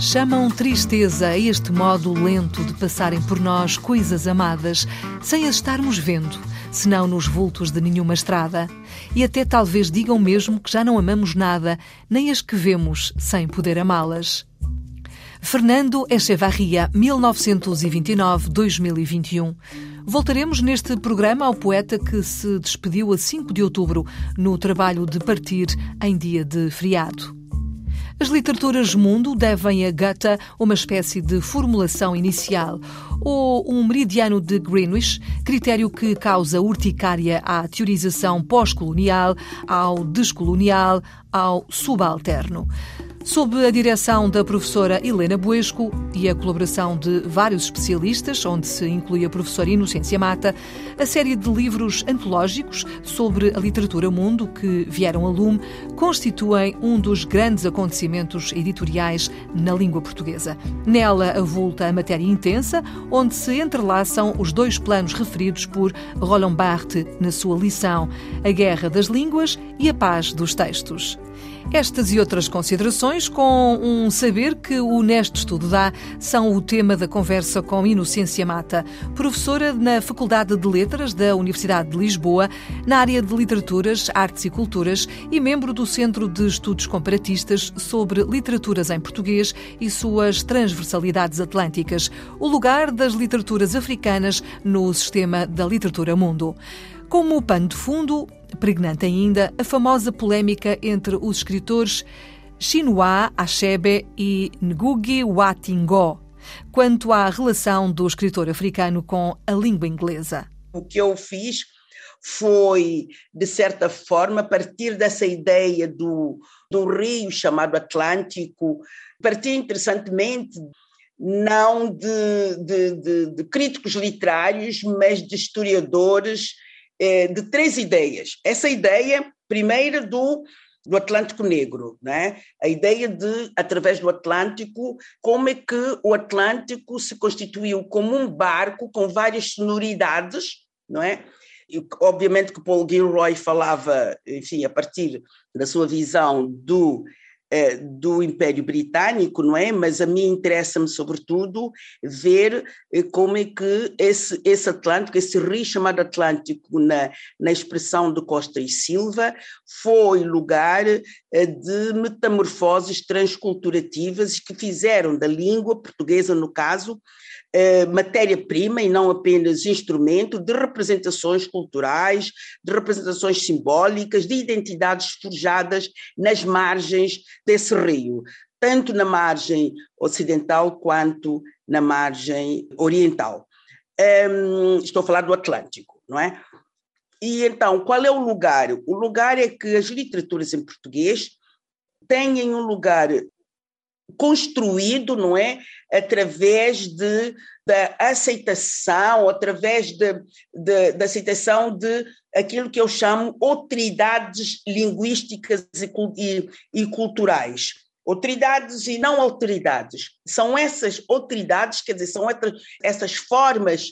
Chamam tristeza a este modo lento de passarem por nós coisas amadas, sem as estarmos vendo, senão nos vultos de nenhuma estrada. E até talvez digam mesmo que já não amamos nada, nem as que vemos, sem poder amá-las. Fernando Echevarria, 1929-2021. Voltaremos neste programa ao poeta que se despediu a 5 de outubro, no trabalho de partir em dia de feriado. As literaturas mundo devem a Goethe uma espécie de formulação inicial ou um meridiano de Greenwich, critério que causa urticária à teorização pós-colonial, ao descolonial, ao subalterno sob a direção da professora Helena Buesco e a colaboração de vários especialistas, onde se inclui a professora Inocência Mata, a série de livros antológicos sobre a literatura mundo que vieram a lume constituem um dos grandes acontecimentos editoriais na língua portuguesa. Nela avulta a matéria intensa, onde se entrelaçam os dois planos referidos por Roland Barthes na sua lição, a guerra das línguas e a paz dos textos. Estas e outras considerações, com um saber que o Neste Estudo dá, são o tema da conversa com Inocência Mata, professora na Faculdade de Letras da Universidade de Lisboa, na área de Literaturas, Artes e Culturas e membro do Centro de Estudos Comparatistas sobre Literaturas em Português e suas transversalidades atlânticas, o lugar das literaturas africanas no sistema da literatura mundo. Como pano de fundo, pregnante ainda, a famosa polémica entre os escritores Chinua Achebe e Ngugi wa Thiong'o quanto à relação do escritor africano com a língua inglesa. O que eu fiz foi, de certa forma, partir dessa ideia do, do rio chamado Atlântico, partir interessantemente não de, de, de, de críticos literários, mas de historiadores é, de três ideias. Essa ideia, primeira, do, do Atlântico Negro, né? a ideia de, através do Atlântico, como é que o Atlântico se constituiu como um barco com várias sonoridades, não é? E, obviamente que Paul Gilroy falava, enfim, a partir da sua visão do eh, do Império Britânico, não é? Mas a mim interessa-me, sobretudo, ver eh, como é que esse, esse Atlântico, esse rio chamado Atlântico, na, na expressão de Costa e Silva, foi lugar eh, de metamorfoses transculturativas que fizeram da língua portuguesa, no caso, eh, matéria-prima e não apenas instrumento de representações culturais, de representações simbólicas, de identidades forjadas nas margens desse rio, tanto na margem ocidental quanto na margem oriental. Um, ehm, estou a falar do Atlântico, não é? E então, qual é o lugar? O lugar é que as literaturas em português têm um lugar construído, não é? Através de, da aceitação, através de, de, da aceitação de aquilo que eu chamo autoridades linguísticas e, e, e culturais. Autoridades e não autoridades. São essas autoridades, quer dizer, são essas formas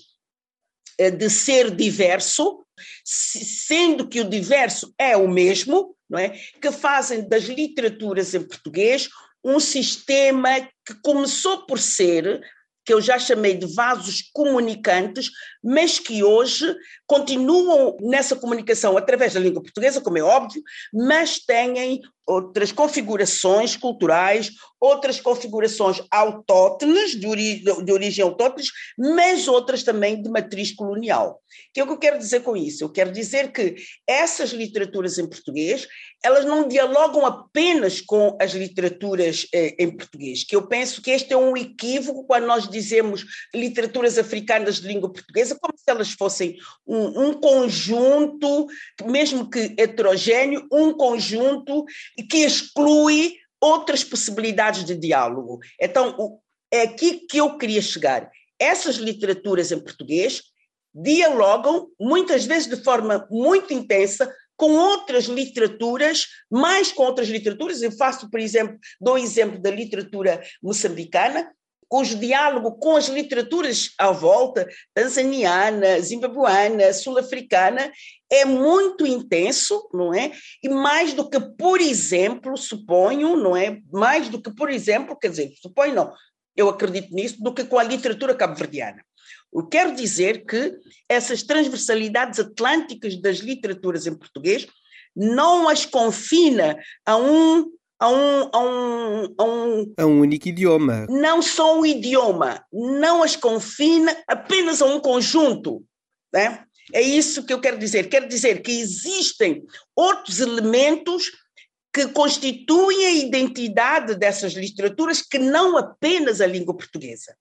eh, de ser diverso, sendo que o diverso é o mesmo, não é? que fazem das literaturas em português um sistema que começou por ser, que eu já chamei de vasos comunicantes, mas que hoje continuam nessa comunicação através da língua portuguesa, como é óbvio, mas têm outras configurações culturais, outras configurações autóctones, de, ori de origem autóctones, mas outras também de matriz colonial. O que é que eu quero dizer com isso? Eu quero dizer que essas literaturas em português, elas não dialogam apenas com as literaturas eh, em português, que eu penso que este é um equívoco quando nós dizemos literaturas africanas de língua portuguesa, como se elas fossem um, um conjunto, mesmo que heterogêneo, um conjunto que exclui outras possibilidades de diálogo. Então, é aqui que eu queria chegar. essas literaturas em português dialogam, muitas vezes de forma muito intensa, com outras literaturas, mais com outras literaturas. Eu faço, por exemplo, dou exemplo da literatura moçambicana, cujo diálogo com as literaturas à volta, tanzaniana, zimbabuana, sul-africana, é muito intenso, não é? E mais do que, por exemplo, suponho, não é? Mais do que, por exemplo, quer dizer, suponho não, eu acredito nisso, do que com a literatura cabo-verdiana. Eu quero dizer que essas transversalidades atlânticas das literaturas em português não as confina a um a um, a um, a um, a um único idioma. Não só um idioma, não as confina apenas a um conjunto. Né? É isso que eu quero dizer. Quero dizer que existem outros elementos que constituem a identidade dessas literaturas que não apenas a língua portuguesa.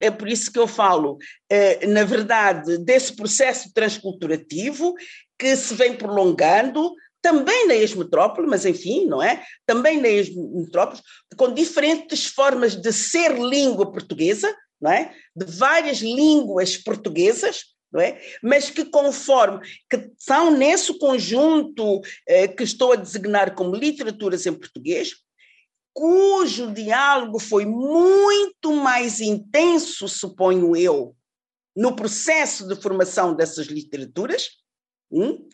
É por isso que eu falo, eh, na verdade, desse processo transculturativo que se vem prolongando também na ex-metrópole, mas enfim, não é? Também na ex-metrópole, com diferentes formas de ser língua portuguesa, não é? De várias línguas portuguesas, não é? Mas que conforme, que são nesse conjunto eh, que estou a designar como literaturas em português, cujo diálogo foi muito mais intenso, suponho eu, no processo de formação dessas literaturas, hum?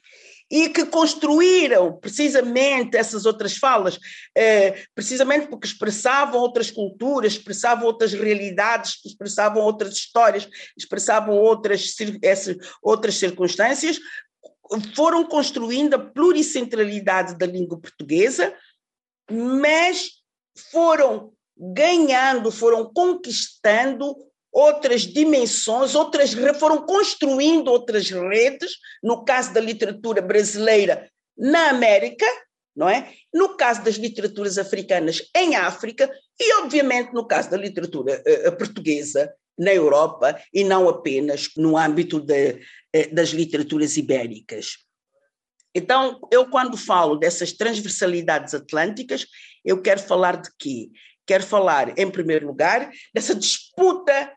E que construíram precisamente essas outras falas, eh, precisamente porque expressavam outras culturas, expressavam outras realidades, expressavam outras histórias, expressavam outras, essas, outras circunstâncias, foram construindo a pluricentralidade da língua portuguesa, mas foram ganhando, foram conquistando outras dimensões, outras foram construindo outras redes, no caso da literatura brasileira na América, não é? No caso das literaturas africanas em África e obviamente no caso da literatura uh, portuguesa na Europa e não apenas no âmbito de, uh, das literaturas ibéricas. Então, eu quando falo dessas transversalidades atlânticas, eu quero falar de quê? Quero falar, em primeiro lugar, dessa disputa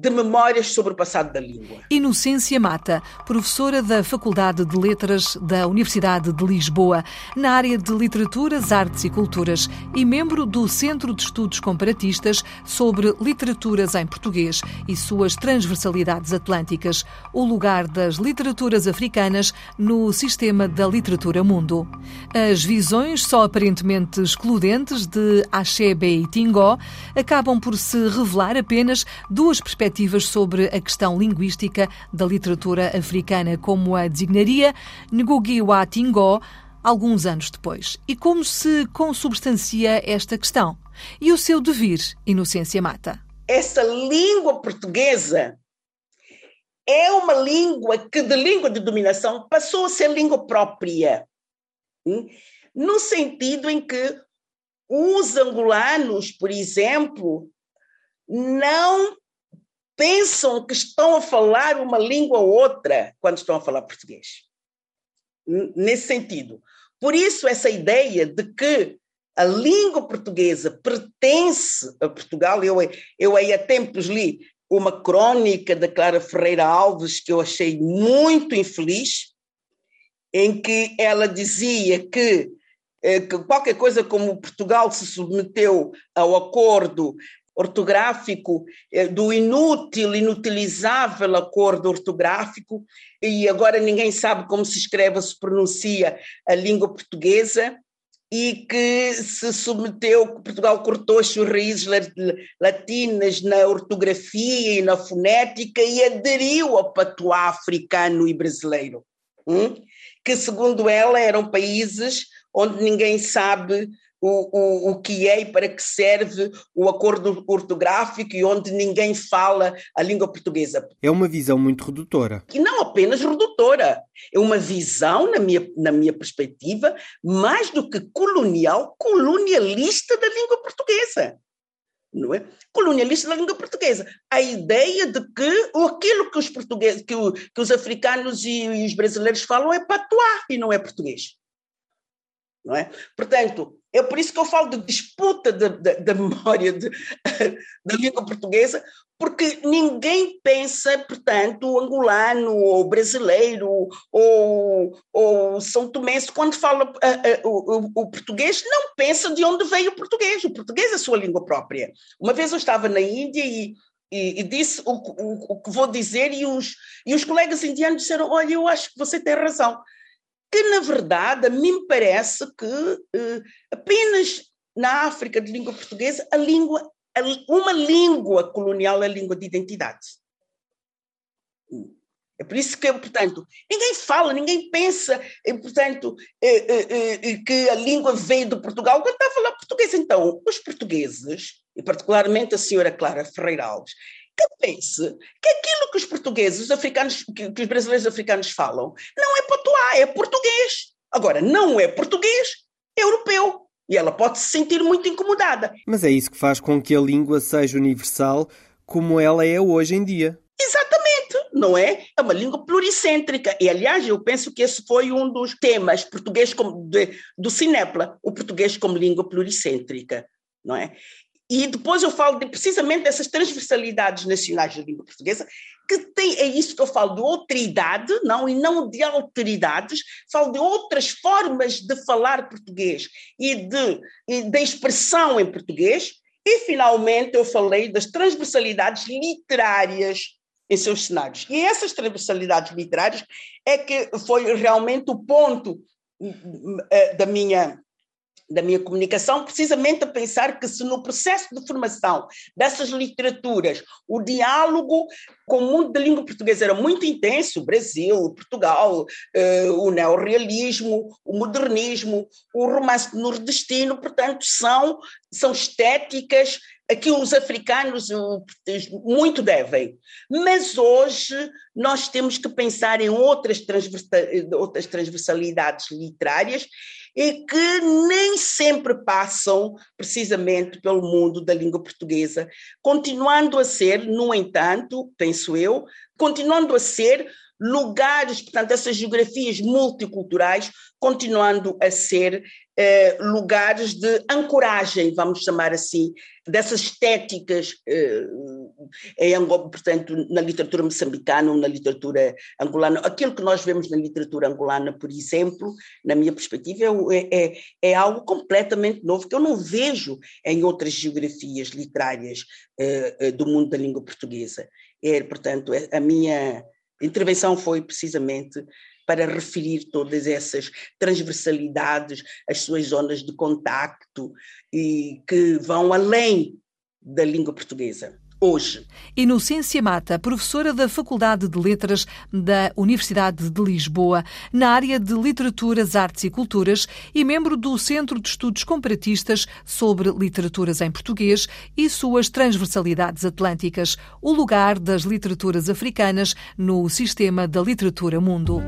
de memórias sobre o passado da língua. Inocência Mata, professora da Faculdade de Letras da Universidade de Lisboa, na área de Literaturas, Artes e Culturas e membro do Centro de Estudos Comparatistas sobre Literaturas em Português e suas transversalidades atlânticas, o lugar das literaturas africanas no sistema da literatura mundo. As visões só aparentemente excludentes de Achebe e Tingó acabam por se revelar apenas duas perspectivas perspectivas sobre a questão linguística da literatura africana, como a designaria Ngugi wa Tingó, alguns anos depois. E como se consubstancia esta questão? E o seu devir, Inocência Mata? Essa língua portuguesa é uma língua que, de língua de dominação, passou a ser língua própria. Hum? No sentido em que os angolanos, por exemplo, não pensam que estão a falar uma língua ou outra quando estão a falar português. Nesse sentido. Por isso, essa ideia de que a língua portuguesa pertence a Portugal, eu, eu aí há tempos li uma crônica da Clara Ferreira Alves que eu achei muito infeliz, em que ela dizia que, eh, que qualquer coisa como Portugal se submeteu ao acordo ortográfico, eh, do inútil, inutilizável acordo ortográfico, e agora ninguém sabe como se escreve ou se pronuncia a língua portuguesa, e que se submeteu, Portugal cortou as suas raízes latinas na ortografia e na fonética e aderiu ao patuá africano e brasileiro, hum? que segundo ela eram países onde ninguém sabe o, o, o que é e para que serve o acordo ortográfico e onde ninguém fala a língua portuguesa. É uma visão muito redutora. E não apenas redutora, é uma visão, na minha, na minha perspectiva, mais do que colonial, colonialista da língua portuguesa. Não é? Colonialista da língua portuguesa. A ideia de que aquilo que os portugueses, que, o, que os africanos e, e os brasileiros falam é patuá e não é português. Não é? Portanto, É por isso que eu falo de disputa da memória de, da língua portuguesa, porque ninguém pensa, portanto, angolano ou brasileiro ou, ou são tomense, quando fala uh, uh, o, o, português, não pensa de onde veio o português. O português é a sua língua própria. Uma vez eu estava na Índia e, e, e disse o, o, o, que vou dizer, e os, e os colegas indianos disseram: Olha, eu acho que você tem razão que, na verdade, a mim parece que eh, apenas na África de língua portuguesa, a língua, uma língua colonial é a língua de identidade. É por isso que, portanto, ninguém fala, ninguém pensa, e, portanto, eh, eh, que a língua veio de Portugal quando está a falar português. Então, os portugueses, e particularmente a senhora Clara Ferreira Alves, que pense que aquilo que os portugueses, os africanos, que, que os brasileiros africanos falam, não é patuá, é português. Agora, não é português, é europeu. E ela pode se sentir muito incomodada. Mas é isso que faz com que a língua seja universal como ela é hoje em dia. Exatamente, não é? É uma língua pluricêntrica. E, aliás, eu penso que esse foi um dos temas português como de, do Cinepla, o português como língua pluricêntrica, não é? E depois eu falo de, precisamente dessas transversalidades nacionais da língua portuguesa, que tem, é isso que eu falo de outra não, e não de alteridades, falo de outras formas de falar português e de, e de expressão em português, e finalmente eu falei das transversalidades literárias em seus cenários. E essas transversalidades literárias é que foi realmente o ponto eh, da minha da minha comunicação, precisamente a pensar que se no processo de formação dessas literaturas o diálogo com o mundo da língua portuguesa era muito intenso, o Brasil, Portugal, eh, o neorrealismo, o modernismo, o romance nordestino, portanto, são, são estéticas a que os africanos muito devem. Mas hoje nós temos que pensar em outras, outras transversalidades literárias e que nem sempre passam precisamente pelo mundo da língua portuguesa, continuando a ser, no entanto, penso eu, continuando a ser lugares, portanto, essas geografias multiculturais, continuando a ser eh, lugares de ancoragem, vamos chamar assim, dessas estéticas, eh, em, portanto, na literatura moçambicana ou na literatura angolana. Aquilo que nós vemos na literatura angolana, por exemplo, na minha perspectiva, é, é, é algo completamente novo que eu não vejo em outras geografias literárias eh, eh do mundo da língua portuguesa. É, portanto, é, a minha intervenção foi precisamente para referir todas essas transversalidades, as suas zonas de contacto e que vão além da língua portuguesa hoje. Inocência Mata, professora da Faculdade de Letras da Universidade de Lisboa, na área de Literaturas, Artes e Culturas e membro do Centro de Estudos Comparatistas sobre Literaturas em Português e suas transversalidades atlânticas, o lugar das literaturas africanas no sistema da literatura mundo.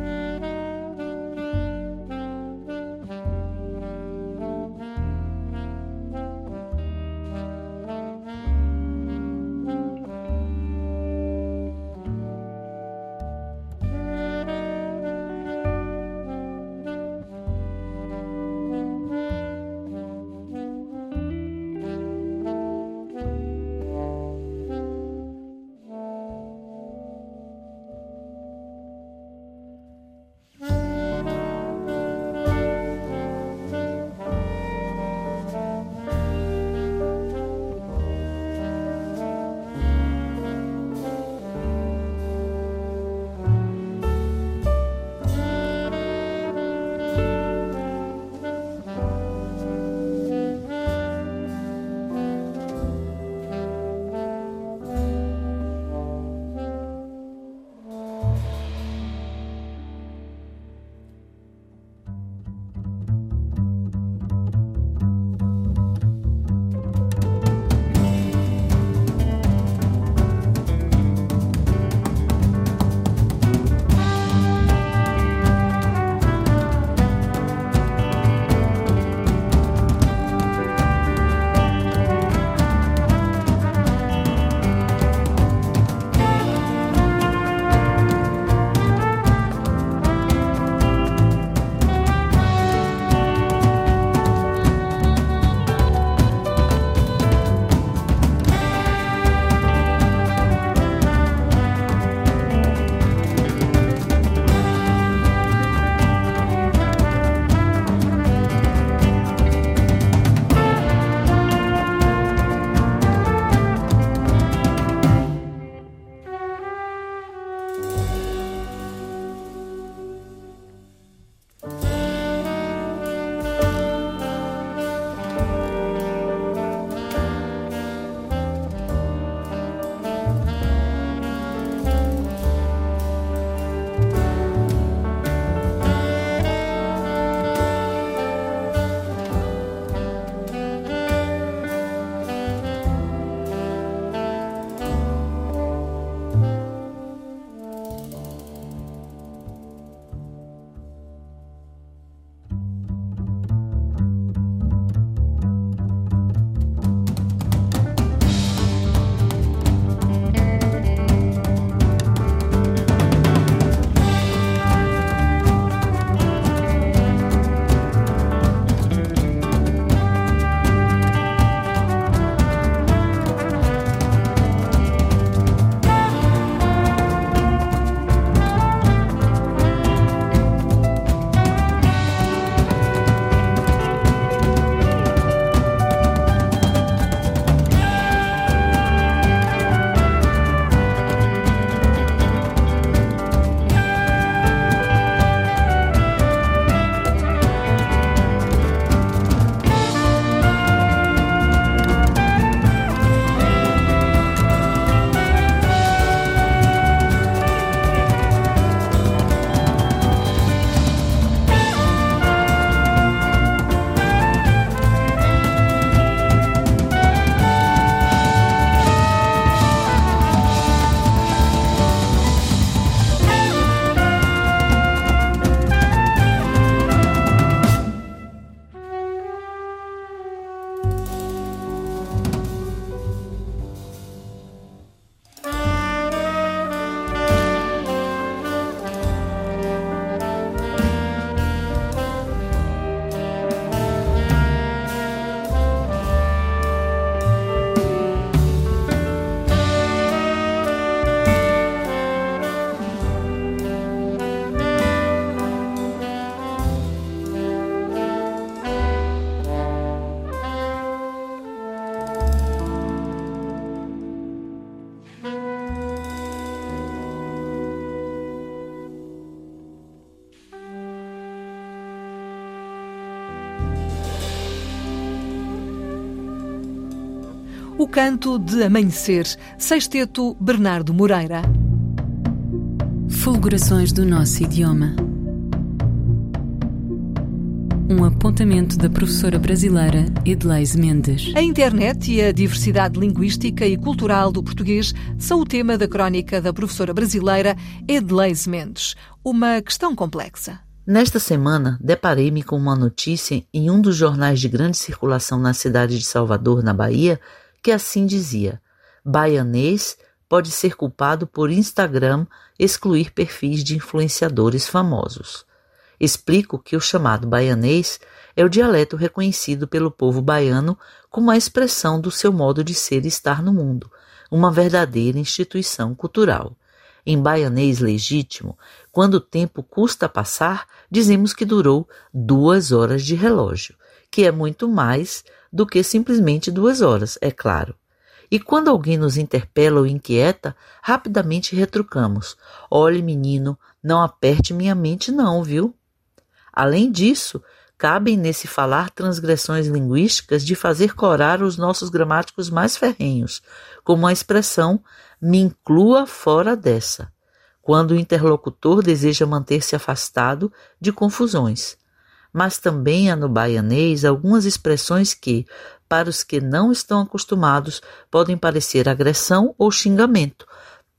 Canto de Amanhecer, Sexteto Bernardo Moreira. Fulgurações do nosso idioma. Um apontamento da professora brasileira Edleise Mendes. A internet e a diversidade linguística e cultural do português são o tema da crónica da professora brasileira Edleise Mendes. Uma questão complexa. Nesta semana, deparei-me com uma notícia em um dos jornais de grande circulação na cidade de Salvador, na Bahia, que assim dizia: Baianês pode ser culpado por Instagram excluir perfis de influenciadores famosos. Explico que o chamado baianês é o dialeto reconhecido pelo povo baiano como a expressão do seu modo de ser e estar no mundo, uma verdadeira instituição cultural. Em baianês legítimo, quando o tempo custa passar, dizemos que durou duas horas de relógio, que é muito mais do que simplesmente duas horas, é claro. E quando alguém nos interpela ou inquieta, rapidamente retrucamos: Olhe, menino, não aperte minha mente, não, viu? Além disso, cabem nesse falar transgressões linguísticas de fazer corar os nossos gramáticos mais ferrenhos, como a expressão me inclua fora dessa, quando o interlocutor deseja manter-se afastado de confusões. Mas também há no baianês algumas expressões que, para os que não estão acostumados, podem parecer agressão ou xingamento,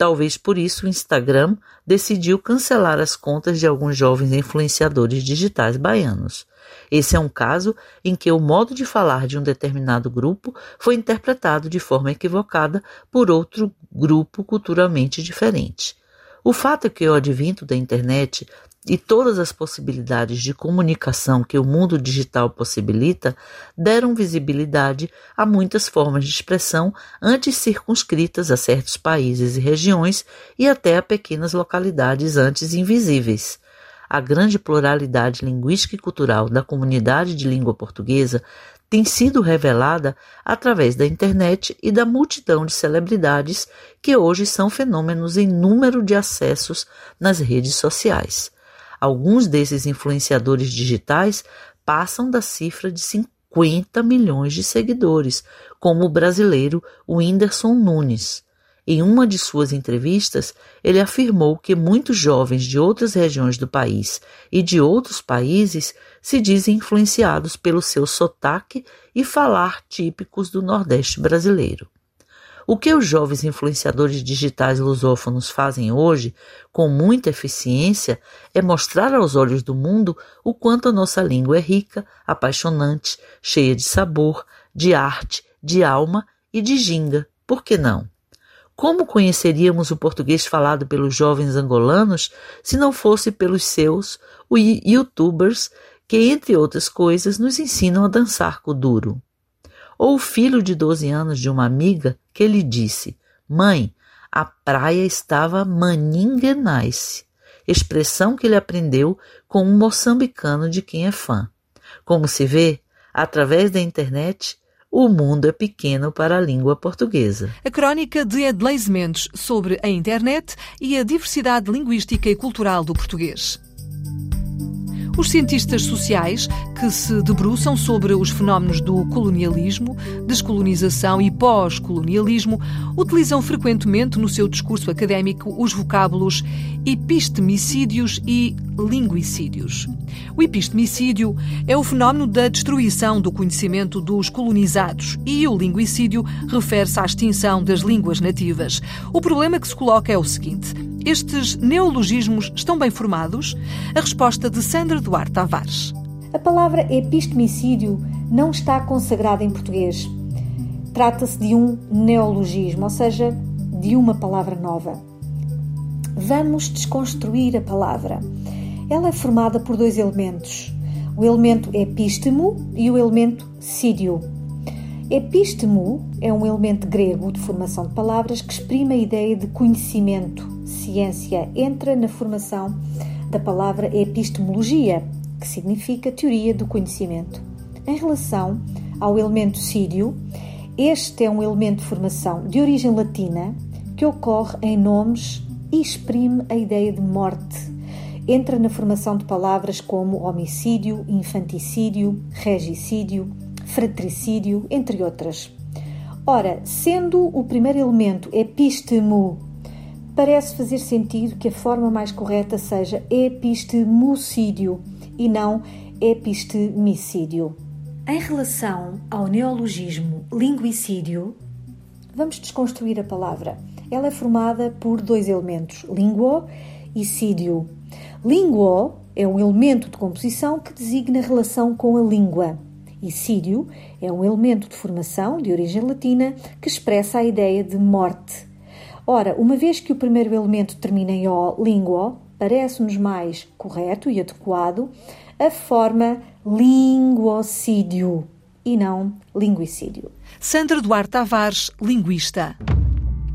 Talvez por isso o Instagram decidiu cancelar as contas de alguns jovens influenciadores digitais baianos. Esse é um caso em que o modo de falar de um determinado grupo foi interpretado de forma equivocada por outro grupo culturalmente diferente. O fato é que o advento da internet e todas as possibilidades de comunicação que o mundo digital possibilita deram visibilidade a muitas formas de expressão antes circunscritas a certos países e regiões e até a pequenas localidades antes invisíveis. A grande pluralidade linguística e cultural da comunidade de língua portuguesa tem sido revelada através da internet e da multidão de celebridades que hoje são fenômenos em número de acessos nas redes sociais. Alguns desses influenciadores digitais passam da cifra de 50 milhões de seguidores, como o brasileiro Whindersson Nunes. Em uma de suas entrevistas, ele afirmou que muitos jovens de outras regiões do país e de outros países se dizem influenciados pelo seu sotaque e falar típicos do Nordeste brasileiro. O que os jovens influenciadores digitais lusófonos fazem hoje, com muita eficiência, é mostrar aos olhos do mundo o quanto a nossa língua é rica, apaixonante, cheia de sabor, de arte, de alma e de ginga. Por que não? Como conheceríamos o português falado pelos jovens angolanos se não fosse pelos seus, youtubers, que, entre outras coisas, nos ensinam a dançar duro? Ou o filho de 12 anos de uma amiga que lhe disse: Mãe, a praia estava maninguenaice, expressão que ele aprendeu com um moçambicano de quem é fã. Como se vê, através da internet, o mundo é pequeno para a língua portuguesa. A crónica de Edleis Mendes sobre a internet e a diversidade linguística e cultural do português. Os cientistas sociais, que se debruçam sobre os fenómenos do colonialismo, descolonização e pós-colonialismo, utilizam frequentemente no seu discurso académico os vocábulos epistemicídios e linguicídios. O epistemicídio é o fenómeno da destruição do conhecimento dos colonizados e o linguicídio refere-se à extinção das línguas nativas. O problema que se coloca é o seguinte: estes neologismos estão bem formados? A resposta de Sandra Duarte Tavares. A palavra epistemicídio não está consagrada em português. Trata-se de um neologismo, ou seja, de uma palavra nova. Vamos desconstruir a palavra. Ela é formada por dois elementos: o elemento epistemo e o elemento sídio. Epistemo é um elemento grego de formação de palavras que exprime a ideia de conhecimento, ciência. Entra na formação da palavra epistemologia, que significa teoria do conhecimento. Em relação ao elemento sírio, este é um elemento de formação de origem latina que ocorre em nomes exprime a ideia de morte. Entra na formação de palavras como homicídio, infanticídio, regicídio, fratricídio, entre outras. Ora, sendo o primeiro elemento epistemo, parece fazer sentido que a forma mais correta seja epistemocídio e não epistemicídio. Em relação ao neologismo linguicídio, vamos desconstruir a palavra. Ela é formada por dois elementos, linguo e sídio. Linguo é um elemento de composição que designa relação com a língua. E sídio é um elemento de formação de origem latina que expressa a ideia de morte. Ora, uma vez que o primeiro elemento termina em o, linguo, parece-nos mais correto e adequado a forma linguocídio e não linguicídio. Sandra Duarte Tavares, linguista.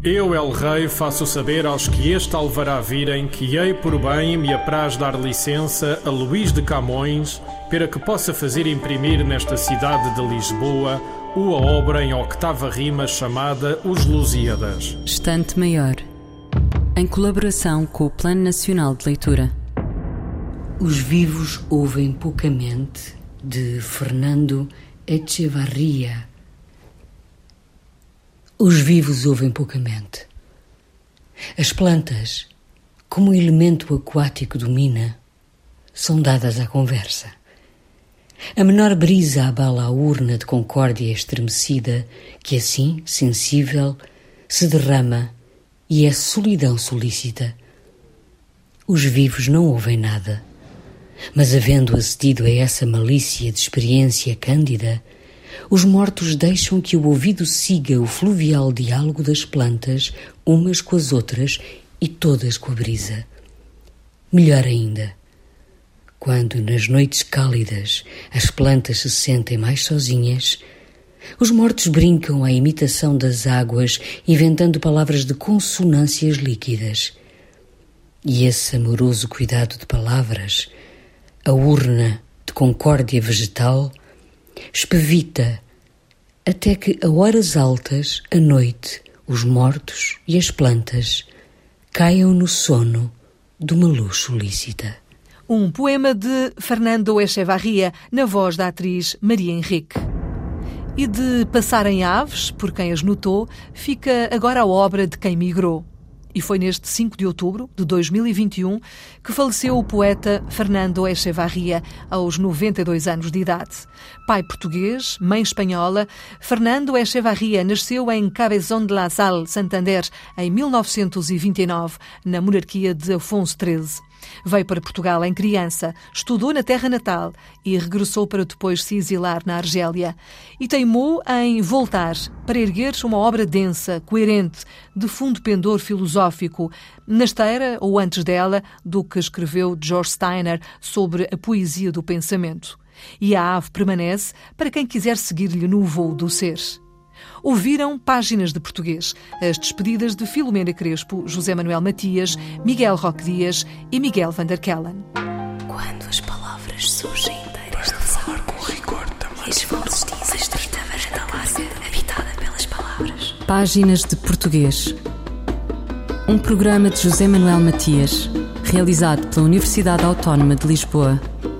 Eu, El Rei, faço saber aos que este alvará virem que hei por bem me apraz dar licença a Luís de Camões para que possa fazer imprimir nesta cidade de Lisboa uma obra em octava rima chamada Os Lusíadas. Estante Maior, em colaboração com o Plano Nacional de Leitura. Os vivos ouvem poucamente, de Fernando Echevarria. Os vivos ouvem poucamente. As plantas, como elemento aquático domina, são dadas à conversa. A menor brisa abala a urna de concórdia estremecida que, assim, sensível, se derrama e é solidão solícita. Os vivos não ouvem nada mas havendo acedido a essa malícia de experiência cândida, os mortos deixam que o ouvido siga o fluvial diálogo das plantas, umas com as outras e todas com a brisa. Melhor ainda, quando nas noites cálidas as plantas se sentem mais sozinhas, os mortos brincam à imitação das águas, inventando palavras de consonâncias líquidas. E esse amoroso cuidado de palavras a urna de concórdia vegetal, espevita até que a horas altas, à noite, os mortos e as plantas caiam no sono de uma luz solícita. Um poema de Fernando Echevarria, na voz da atriz Maria Henrique. E de Passarem Aves, por quem as notou, fica agora a obra de quem migrou. E foi neste 5 de outubro de 2021 que faleceu o poeta Fernando Echevarria, aos 92 anos de idade. Pai português, mãe espanhola, Fernando Echevarria nasceu em Cabezón de la Sal, Santander, em 1929, na monarquia de Afonso XIII. Veio para Portugal em criança, estudou na terra natal e regressou para depois se exilar na Argélia. E teimou em voltar para erguer uma obra densa, coerente, de fundo pendor filosófico, na esteira ou antes dela do que escreveu George Steiner sobre a poesia do pensamento. E a ave permanece para quem quiser seguir-lhe no voo do ser. Ouviram páginas de português, as despedidas de Filomena Crespo, José Manuel Matias, Miguel Roque Dias e Miguel van der Kellen. Quando as palavras surgem inteiras de falar com rigor também. Vozes dizem estrita varanda larga, habitada pelas palavras. Páginas de português. Um programa de José Manuel Matias, realizado pela Universidade Autónoma de Lisboa.